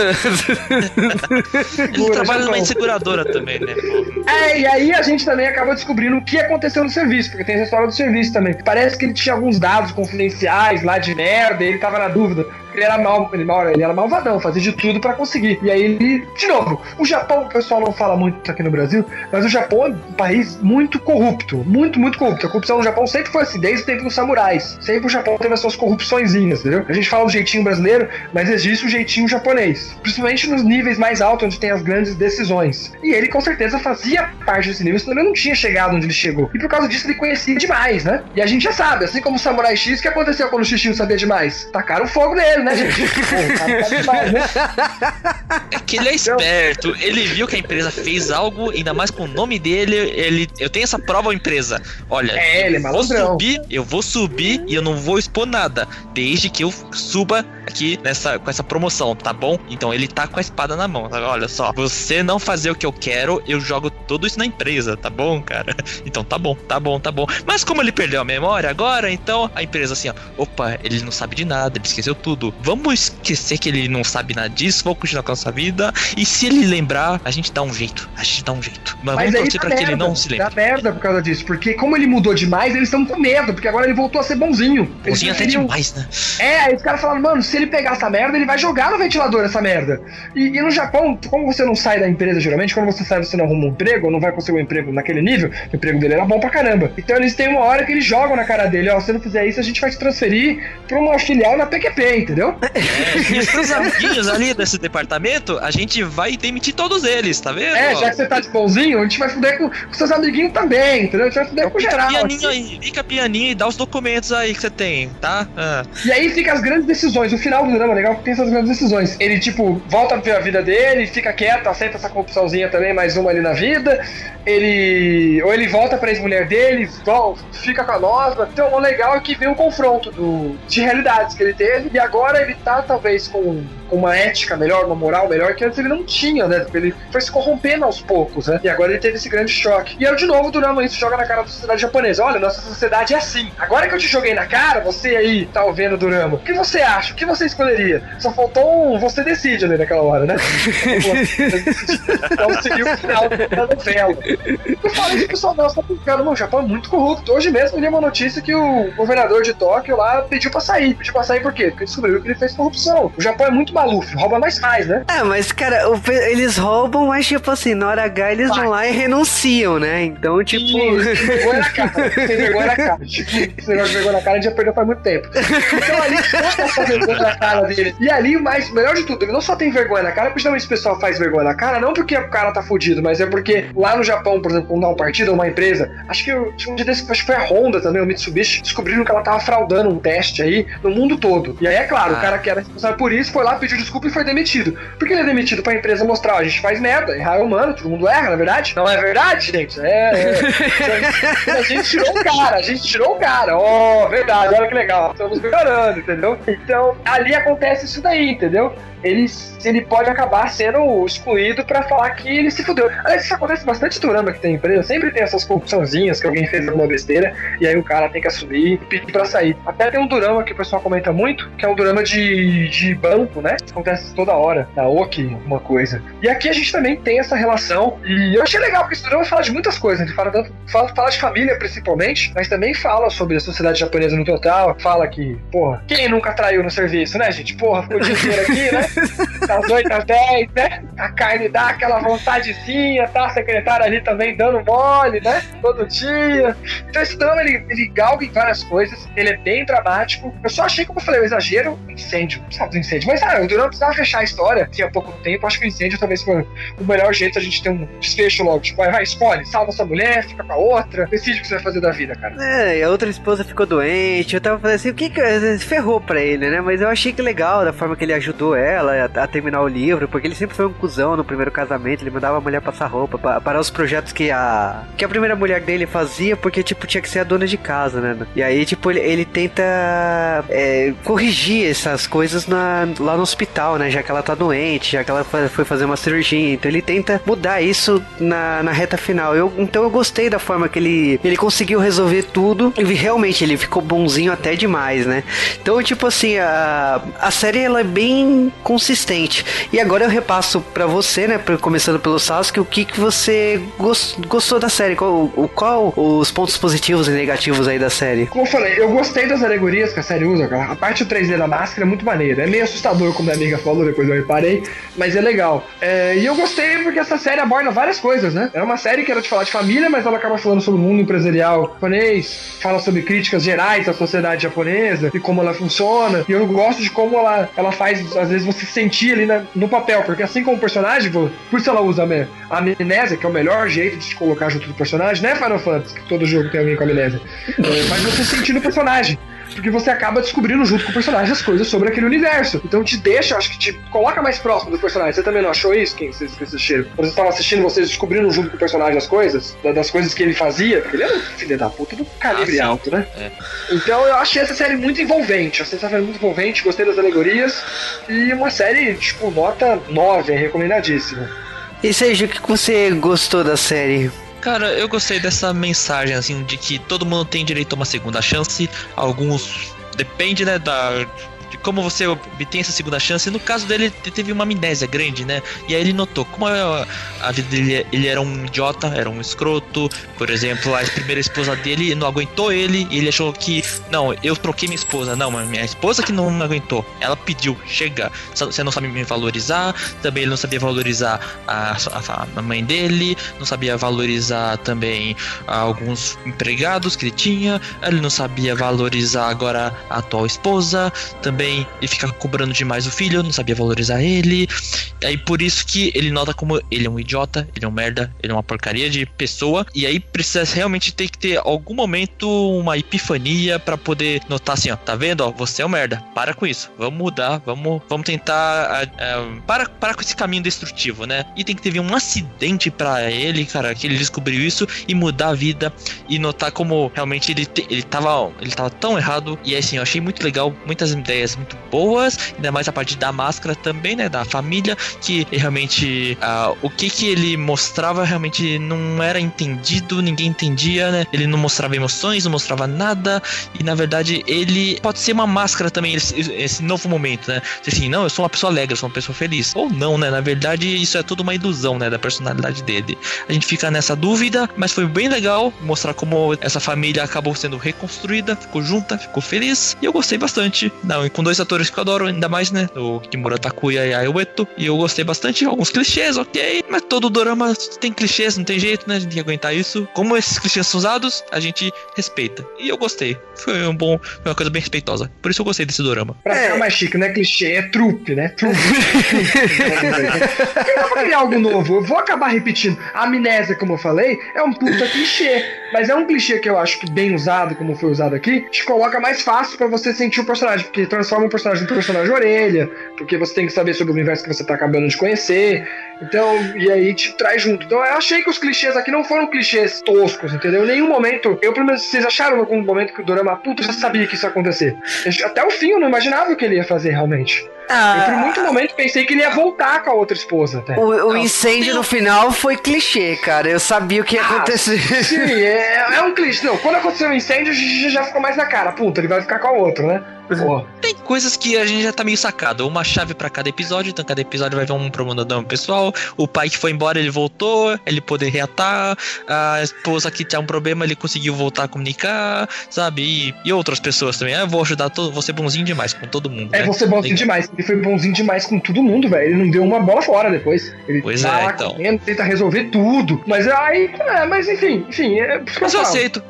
Ele trabalha numa inseguradora também, né? pô? É, e aí a gente também acaba descobrindo o que aconteceu no serviço, porque tem essa história do serviço também. Parece que ele tinha alguns dados confidenciais lá de merda, e ele tava na dúvida. Ele era mal, ele, mal- ele era malvadão, fazia de tudo pra conseguir. E aí ele, de novo, o Japão, o pessoal não fala muito aqui no Brasil, mas o Japão é um país muito corrupto, muito, muito corrupto. A corrupção no Japão sempre foi assim, desde o tempo dos samurais. Sempre o Japão teve as suas corrupçõezinhas, entendeu? A gente fala o jeitinho brasileiro, mas existe o jeitinho japonês. Principalmente nos níveis mais altos, onde tem as grandes decisões. E ele com certeza fazia parte desse nível, senão ele não tinha chegado onde ele chegou. E por causa disso ele conhecia demais, né? E a gente já sabe, assim como o Samurai X, o que aconteceu quando o Xixinho sabia demais? Tacaram fogo nele, né? É que ele é esperto, ele viu que a empresa fez algo, ainda mais com o nome dele, ele. Eu tenho essa prova empresa. Olha, É, ele é eu vou subir, eu vou subir e eu não vou expor nada. Desde que eu suba aqui nessa, com essa promoção, tá bom? Então ele tá com a espada na mão. Olha só, você não fazer o que eu quero, eu jogo tudo isso na empresa, tá bom, cara? Então tá bom, tá bom, tá bom. Mas como ele perdeu a memória agora, então a empresa assim, ó, opa, ele não sabe de nada, ele esqueceu tudo. Vamos esquecer que ele não sabe nada disso, vamos continuar com a nossa vida. E se ele lembrar, a gente dá um jeito. A gente dá um jeito. Mas, Mas vamos torcer pra que ele merda, não se lembre. Dá merda por causa disso, porque como ele mudou demais, eles estão com medo, porque agora ele voltou a ser bonzinho. Bonzinho até demais, né? É, aí os caras falaram, mano, se ele pegar essa merda, ele vai jogar no ventilador essa merda. E, e no Japão, como você não sai da empresa, geralmente, quando você sai, você não arruma um emprego, ou não vai conseguir um emprego naquele nível, o emprego dele era bom pra caramba. Então eles têm uma hora que eles jogam na cara dele, ó, se não fizer isso, a gente vai te transferir pra uma filial na PQP, entendeu? Entendeu? E os seus amiguinhos ali desse departamento, a gente vai demitir todos eles, tá vendo? É, já que você tá de bonzinho, a gente vai fuder com, com seus amiguinhos também, entendeu? A gente vai fuder com geral. pianinho aí, fica pianinho e dá os documentos aí que você tem, tá? Ah. E aí fica as grandes decisões. O final do drama é legal porque tem essas grandes decisões. Ele, tipo, volta a ver a vida dele, fica quieto, aceita essa corrupçãozinha também, mais uma ali na vida. Ele. Ou ele volta pra ex-mulher dele, fica com a nova. Então, o legal é que vem um confronto do, de realidades que ele teve. E agora ele tá, talvez, com com uma ética melhor, uma moral melhor, que antes ele não tinha, né? Ele foi se corrompendo aos poucos, né? E agora ele teve esse grande choque. E aí, de novo, o Durama isso joga na cara da sociedade japonesa. Olha, nossa sociedade é assim. Agora que eu te joguei na cara, você aí tá ouvindo o Durama, o que você acha? O que você escolheria? Só faltou um você decide ali naquela hora, né? então seguiu o final da novela. Eu falei que o pessoal nossa, cara, no Japão é muito corrupto. Hoje mesmo eu li uma notícia que o governador de Tóquio lá pediu pra sair. Pediu pra sair por quê? Porque descobriu que ele fez corrupção. O Japão é muito maluf, rouba mais faz, né? É, mas, cara, o eles roubam, mas, tipo assim, na hora H eles vão lá e renunciam, né? Então, tipo. Tem vergonha na cara. Tem vergonha na cara. Esse negócio de vergonha na cara a gente já perdeu faz muito tempo. Então ali toda essa vergonha na cara dele. E ali, mas melhor de tudo, ele não só tem vergonha na cara, porque geralmente esse pessoal faz vergonha na cara, não porque o cara tá fudido, mas é porque lá no Japão, por exemplo, quando dá um partido uma empresa, acho que eu- um dia desse, acho que foi a Honda também, o Mitsubishi, descobriram que ela tava fraudando um teste aí no mundo todo. E aí, é claro, o Ah. cara que era responsável por isso foi lá, pediu desculpa e foi demitido. Por que ele é demitido pra empresa mostrar, a gente faz merda, errar é humano, todo mundo erra, na verdade? Não é verdade, gente? É, é. a gente tirou o cara, a gente tirou o cara. Ó, verdade, olha que legal. Estamos melhorando, entendeu? Então, ali acontece isso daí, entendeu? Ele, ele pode acabar sendo excluído pra falar que ele se fudeu. Aliás, isso acontece bastante durante que tem empresa. Sempre tem essas corrupçãozinhas que alguém fez alguma besteira e aí o cara tem que assumir e pedir pra sair. Até tem um drama que o pessoal comenta muito, que é um drama de, de banco, né? Acontece toda hora, da Oki, alguma coisa. E aqui a gente também tem essa relação. E eu achei legal, porque esse drama fala de muitas coisas. Ele fala, tanto- fala, fala de família, principalmente, mas também fala sobre a sociedade japonesa no total. Fala que, porra, quem nunca traiu no serviço, né, gente? Porra, ficou inteiro aqui, né? Das 8 às 10, né? A carne dá aquela vontadezinha, tá? A secretária ali também dando mole, né? Todo dia. Então esse drama, ele, ele galga em várias coisas. Ele é bem dramático. Eu só achei, como eu falei, o exagero, incêndio. Precisava do incêndio. Mas, ah, o Durama precisava fechar a história. Tinha pouco tempo. Acho que o incêndio talvez foi o melhor jeito de a gente ter um desfecho logo. Tipo, vai, vai, escolhe. Salva essa mulher, fica com a outra. Decide o que você vai fazer da vida, cara. É, e a outra esposa ficou doente. Eu tava falando assim, o que que ferrou pra ele, né? Mas eu achei que legal da forma que ele ajudou ela a, a terminar o livro, porque ele sempre foi um cuzão no primeiro casamento. Ele mandava a mulher passar roupa pa- para os projetos que a que a primeira mulher dele fazia, porque tipo tinha que ser a dona de casa, né? E aí tipo ele, ele tenta é, corrigir essas coisas na- lá no hospital, né? Já que ela tá doente, já que ela foi fazer uma cirurgia, então ele tenta mudar isso na, na reta final. Eu, então eu gostei da forma que ele, ele conseguiu resolver tudo e realmente ele ficou bonzinho até demais, né? Então, tipo assim, a, a série ela é bem consistente. E agora eu repasso pra você, né? Começando pelo Sasuke, o que, que você gos- gostou da série? Qual, qual os pontos positivos e negativos aí da série? Como eu falei, eu gostei das alegorias que a série usa, cara. A parte do 3D da máscara é muito maneira. É meio assustador, como a minha amiga falou, depois eu reparei, mas é legal. É, e eu gostei porque essa série aborda várias coisas, né? É uma série que era de falar de família, mas ela acaba falando sobre o mundo empresarial japonês, fala sobre críticas gerais da sociedade japonesa e como ela funciona. E eu gosto de como ela, ela faz, às vezes, você se sentir ali na- no papel, porque assim como o personagem, por isso ela usa a amnésia, que é o melhor jeito de se colocar junto do personagem, né, Final Fantasy? Que todo jogo tem alguém com amnésia. É, faz você sentir no personagem. Porque você acaba descobrindo junto com o personagem as coisas sobre aquele universo. Então te deixa, acho que te coloca mais próximo do personagem. Você também não achou isso, quem vocês que assistiram? Quando vocês estavam assistindo, vocês descobrindo junto com o personagem as coisas, da- das coisas que ele fazia, porque ele era um filho da puta do calibre Ah, alto, né? É. Então eu achei essa série muito envolvente. Achei essa série muito envolvente, gostei das alegorias. E uma série, tipo, nota 9, é recomendadíssima. E seja, o que você gostou da série? Cara, eu gostei dessa mensagem, assim, de que todo mundo tem direito a uma segunda chance. Alguns. Depende, né, da. De como você obtém essa segunda chance. No caso dele, ele teve uma amnésia grande, né? E aí ele notou como a, a vida dele. Ele era um idiota, era um escroto. Por exemplo, a primeira esposa dele não aguentou ele. E ele achou que. Não, eu troquei minha esposa. Não, minha esposa que não aguentou. Ela pediu, chega. Você não sabe me valorizar. Também ele não sabia valorizar a, a- a mãe dele. Não sabia valorizar também alguns empregados que ele tinha. Ele não sabia valorizar agora a atual esposa. Também ele fica cobrando demais o filho, não sabia valorizar ele. E aí por isso que ele nota como ele é um idiota, ele é um merda, ele é uma porcaria de pessoa. E aí precisa realmente ter que ter algum momento uma epifania para poder notar assim, ó, tá vendo? Ó, você é um merda. Para com isso. Vamos mudar, vamos, vamos tentar. Uh, para, para com esse caminho destrutivo, né? E tem que ter um acidente para ele, cara, que ele descobriu isso e mudar a vida e notar como realmente ele, te, ele, tava, ele tava tão errado. E assim, eu achei muito legal, muitas ideias muito boas, ainda mais a parte da máscara também, né? Da família, que realmente uh, o que que ele mostrava realmente não era entendido, ninguém entendia, né? Ele não mostrava emoções, não mostrava nada, e na verdade ele pode ser uma máscara também, esse, esse novo momento, né? Assim, não, eu sou uma pessoa alegre, eu sou uma pessoa feliz. Ou não, né? Na verdade, isso é tudo uma ilusão, né? Da personalidade dele. A gente fica nessa dúvida, mas foi bem legal mostrar como essa família acabou sendo reconstruída, ficou junta, ficou feliz, e eu gostei bastante. Não, com dois atores que eu adoro, ainda mais, né? O Kimura Takuya e a Ueto, e eu gostei bastante. Alguns clichês, ok, mas todo drama tem clichês, não tem jeito, né? A gente tem que aguentar isso. Como esses clichês são usados, a gente respeita. E eu gostei. Foi um bom, foi uma coisa bem respeitosa. Por isso eu gostei desse dorama. Pra ficar mais chique, não é clichê, é trupe, né? Trupe. eu vou criar algo novo. Eu vou acabar repetindo. A amnésia, como eu falei, é um puta clichê. Mas é um clichê que eu acho que bem usado, como foi usado aqui, te coloca mais fácil para você sentir o personagem. Porque transforma o personagem em personagem orelha. Porque você tem que saber sobre o universo que você tá acabando de conhecer. Então, e aí te traz junto. Então eu achei que os clichês aqui não foram clichês toscos, entendeu? Em nenhum momento, eu pelo menos, vocês acharam em algum momento que o Dorama, puta, já sabia que isso ia acontecer. Até o fim eu não imaginava o que ele ia fazer realmente. Ah, eu por muito momento pensei que ele ia voltar com a outra esposa. Até. O, o incêndio no final foi clichê, cara. Eu sabia o que ia ah, acontecer. Sim, é, é, um clichê. Não, quando aconteceu o incêndio, já, já ficou mais na cara. Puta, ele vai ficar com a outra, né? Tem coisas que a gente já tá meio sacado. Uma chave para cada episódio, então cada episódio vai ver um problema do pessoal. O pai que foi embora, ele voltou, ele poder reatar. A esposa que tinha um problema, ele conseguiu voltar a comunicar, sabe? E, e outras pessoas também. Ah, eu vou ajudar todo, vou ser bonzinho demais com todo mundo. É, né? você bonzinho Tem... demais. Ele foi bonzinho demais com todo mundo, velho. Ele não deu uma bola fora depois. Ele pois tá é, então. Correndo, tenta resolver tudo. Mas aí, é, mas enfim, enfim. É, mas eu, eu aceito.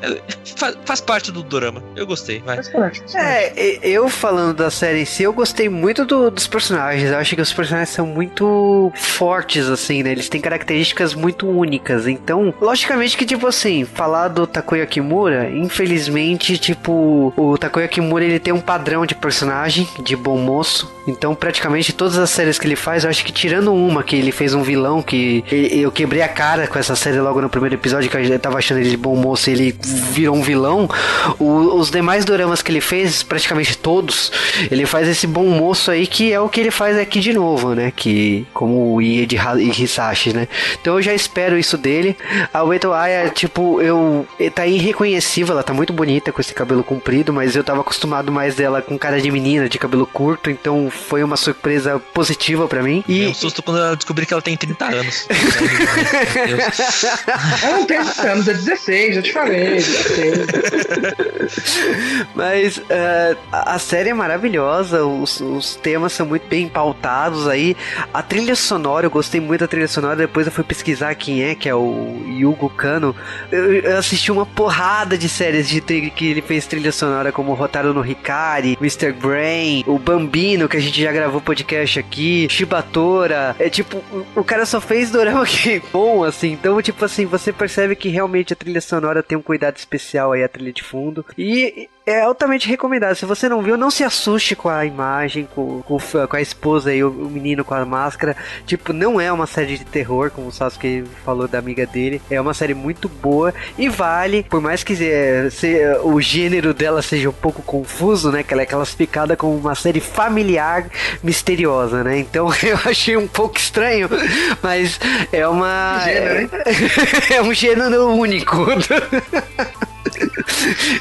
Faz, faz, parte do drama. Eu gostei, vai. Faz parte, faz parte. É, eu falando da série em si, eu gostei muito do, dos personagens. Eu acho que os personagens são muito fortes, assim, né? Eles têm características muito únicas. Então, logicamente que, tipo assim, falar do Takuya Kimura, infelizmente, tipo, o Takuya Kimura ele tem um padrão de personagem, de bom moço. Então, praticamente todas as séries que ele faz, eu acho que tirando uma que ele fez um vilão que eu quebrei a cara com essa série logo no primeiro episódio, que eu tava achando ele de bom moço e ele virou um vilão. O, os demais doramas que ele fez, praticamente todos, ele faz esse bom moço aí que é o que ele faz aqui de novo, né? Que como o Ie de Hisashi, né? Então eu já espero isso dele. A Ueto Aya, tipo, eu tá irreconhecível, ela tá muito bonita com esse cabelo comprido, mas eu tava acostumado mais dela com cara de menina, de cabelo curto, então foi uma surpresa positiva para mim. E um susto quando eu descobri que ela tem 30 anos. ela não tem 30 anos, é 16, já te falei. 16. Mas uh, a série é maravilhosa, os, os temas são muito bem pautados aí. A trilha sonora, eu gostei muito da trilha sonora, depois eu fui pesquisar quem é, que é o Yugo Kano. Eu, eu assisti uma porrada de séries de que ele fez trilha sonora, como Rotaro no Hikari, Mr. Brain, o Bambino, que a gente já gravou podcast aqui, Shibatora. É tipo, o cara só fez dorama que bom, assim. Então, tipo assim, você percebe que realmente a trilha sonora tem um cuidado especial aí, a trilha de fundo. E é altamente recomendado. Se você não viu, não se assuste com a imagem, com, com, com a esposa e o, o, menino com a máscara. Tipo, não é uma série de terror, como o Sasuke falou da amiga dele. É uma série muito boa e vale, por mais que é, se, o gênero dela seja um pouco confuso, né? Que ela é classificada como uma série familiar misteriosa, né? Então eu achei um pouco estranho, mas é uma. Gênero, é, é um gênero único.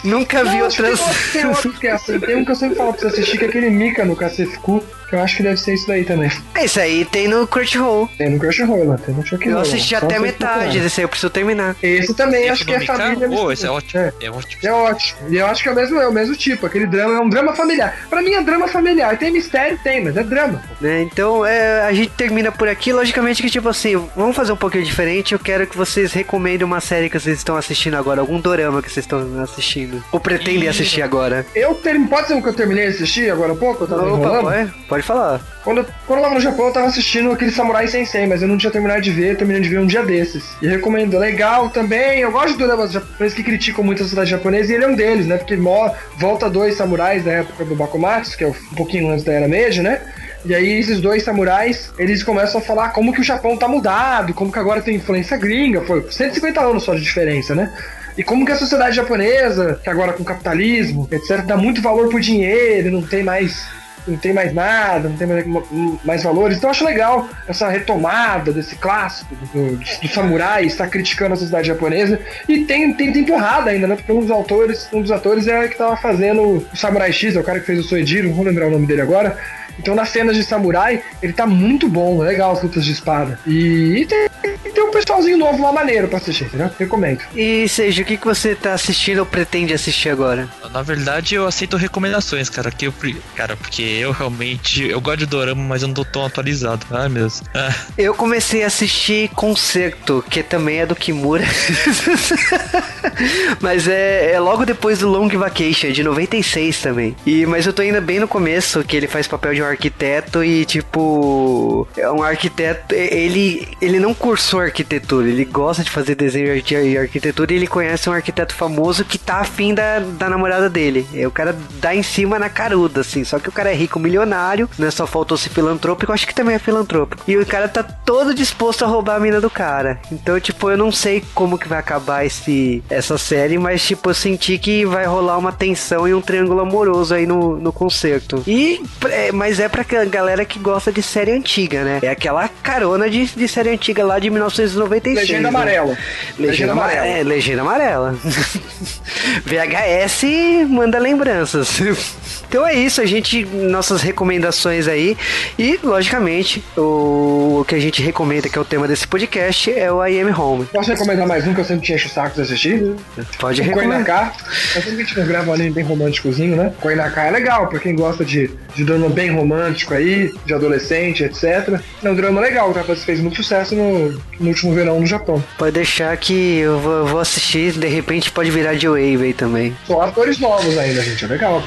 Nunca vi outras. Tem outros que é assim. Tem um que eu sempre falo pra você assistir, que é aquele Mika no Kasefuku, que Eu acho que deve ser isso daí também. É isso aí, tem no Crunchyroll. Tem no Crunchyroll lá, tem no Crunchyroll. Eu assisti Só até metade, procurarem. esse aí eu preciso terminar. Esse também, acho Esse que é cara, família. Pô, esse é ótimo. É. É ótimo. É ótimo. E eu acho que é o mesmo, é o mesmo tipo. Aquele drama é um drama familiar. Pra mim é drama familiar. Tem mistério? Tem, mas é drama. né? Então é, a gente termina por aqui. Logicamente que, tipo assim, vamos fazer um pouquinho diferente. Eu quero que vocês recomendem uma série que vocês estão assistindo agora, algum dorama que vocês estão assistindo. Ou pretendem assistir agora. Eu term... Pode ser um que eu terminei de assistir agora há pouco? Eu tava Opa, pode, pode falar. Quando, eu- quando eu tava no Japão, eu tava assistindo aquele Samurai Sensei, mas eu não tinha terminado de ver, terminei de ver um dia desses. E recomendo. Legal também. Eu gosto de doramas japoneses que criticam muito a sociedade japonesa, e ele é um deles, né? Porque mo- volta dois samurais da época do Bakumatsu, que é um pouquinho antes da Era Meiji, né? E aí esses dois samurais, eles começam a falar como que o Japão tá mudado, como que agora tem influência gringa, foi 150 anos só de diferença, né? E como que a sociedade japonesa, que agora com capitalismo, etc, dá muito valor pro dinheiro, não tem mais não tem mais nada, não tem mais, mais valores. Então eu acho legal essa retomada desse clássico do, do samurai, está criticando a sociedade japonesa. E tem, tem, tem porrada ainda, né? Porque um dos autores, um dos atores é o que tava fazendo o Samurai X, é o cara que fez o Soejiro, não vou lembrar o nome dele agora. Então nas cenas de samurai, ele tá muito bom, é legal as lutas de espada. E, e tem, tem um pessoalzinho novo lá maneiro pra assistir, entendeu? Recomendo. E seja, o que, que você tá assistindo ou pretende assistir agora? Na verdade, eu aceito recomendações, cara. Que eu, cara, porque eu realmente. Eu gosto de dorama, mas eu não tô tão atualizado. Ai, meu Deus. Ah, Eu comecei a assistir Concerto, que também é do Kimura. mas é, é logo depois do Long Vacation, de 96 também. E, mas eu tô ainda bem no começo, que ele faz papel de um arquiteto e, tipo, é um arquiteto. Ele, ele não cursou arquitetura, ele gosta de fazer desenho de ar- arquitetura e ele conhece um arquiteto famoso que tá afim da, da namorada dele. E o cara dá em cima na caruda, assim. Só que o cara é rico, milionário, né? Só faltou ser filantrópico, acho que também é filantrópico. E o cara tá todo disposto a roubar a mina do cara. Então, tipo, eu não sei como que vai acabar esse, essa série, mas, tipo, eu senti que vai rolar uma tensão e um triângulo amoroso aí no, no concerto. E, é, mas é pra galera que gosta de série antiga, né? É aquela carona de, de série antiga lá de 1996. Legenda né? amarela. Legenda amarela. É, legenda amarela. VHS manda lembranças. Então é isso, a gente, nossas recomendações aí. E, logicamente, o, o que a gente recomenda, que é o tema desse podcast, é o I Am Home. Posso recomendar mais um que eu sempre tinha enche o saco de assistir? Pode O recomendar. Koinaka. Eu sempre que a gente grava um anime bem românticozinho, né? Koinaka é legal, pra quem gosta de, de drama bem romântico aí, de adolescente, etc. É um drama legal, tá? Fez muito sucesso no, no último verão no Japão. Pode deixar que eu vou, eu vou assistir, de repente pode virar de Wave aí também. São atores novos ainda, gente, é legal.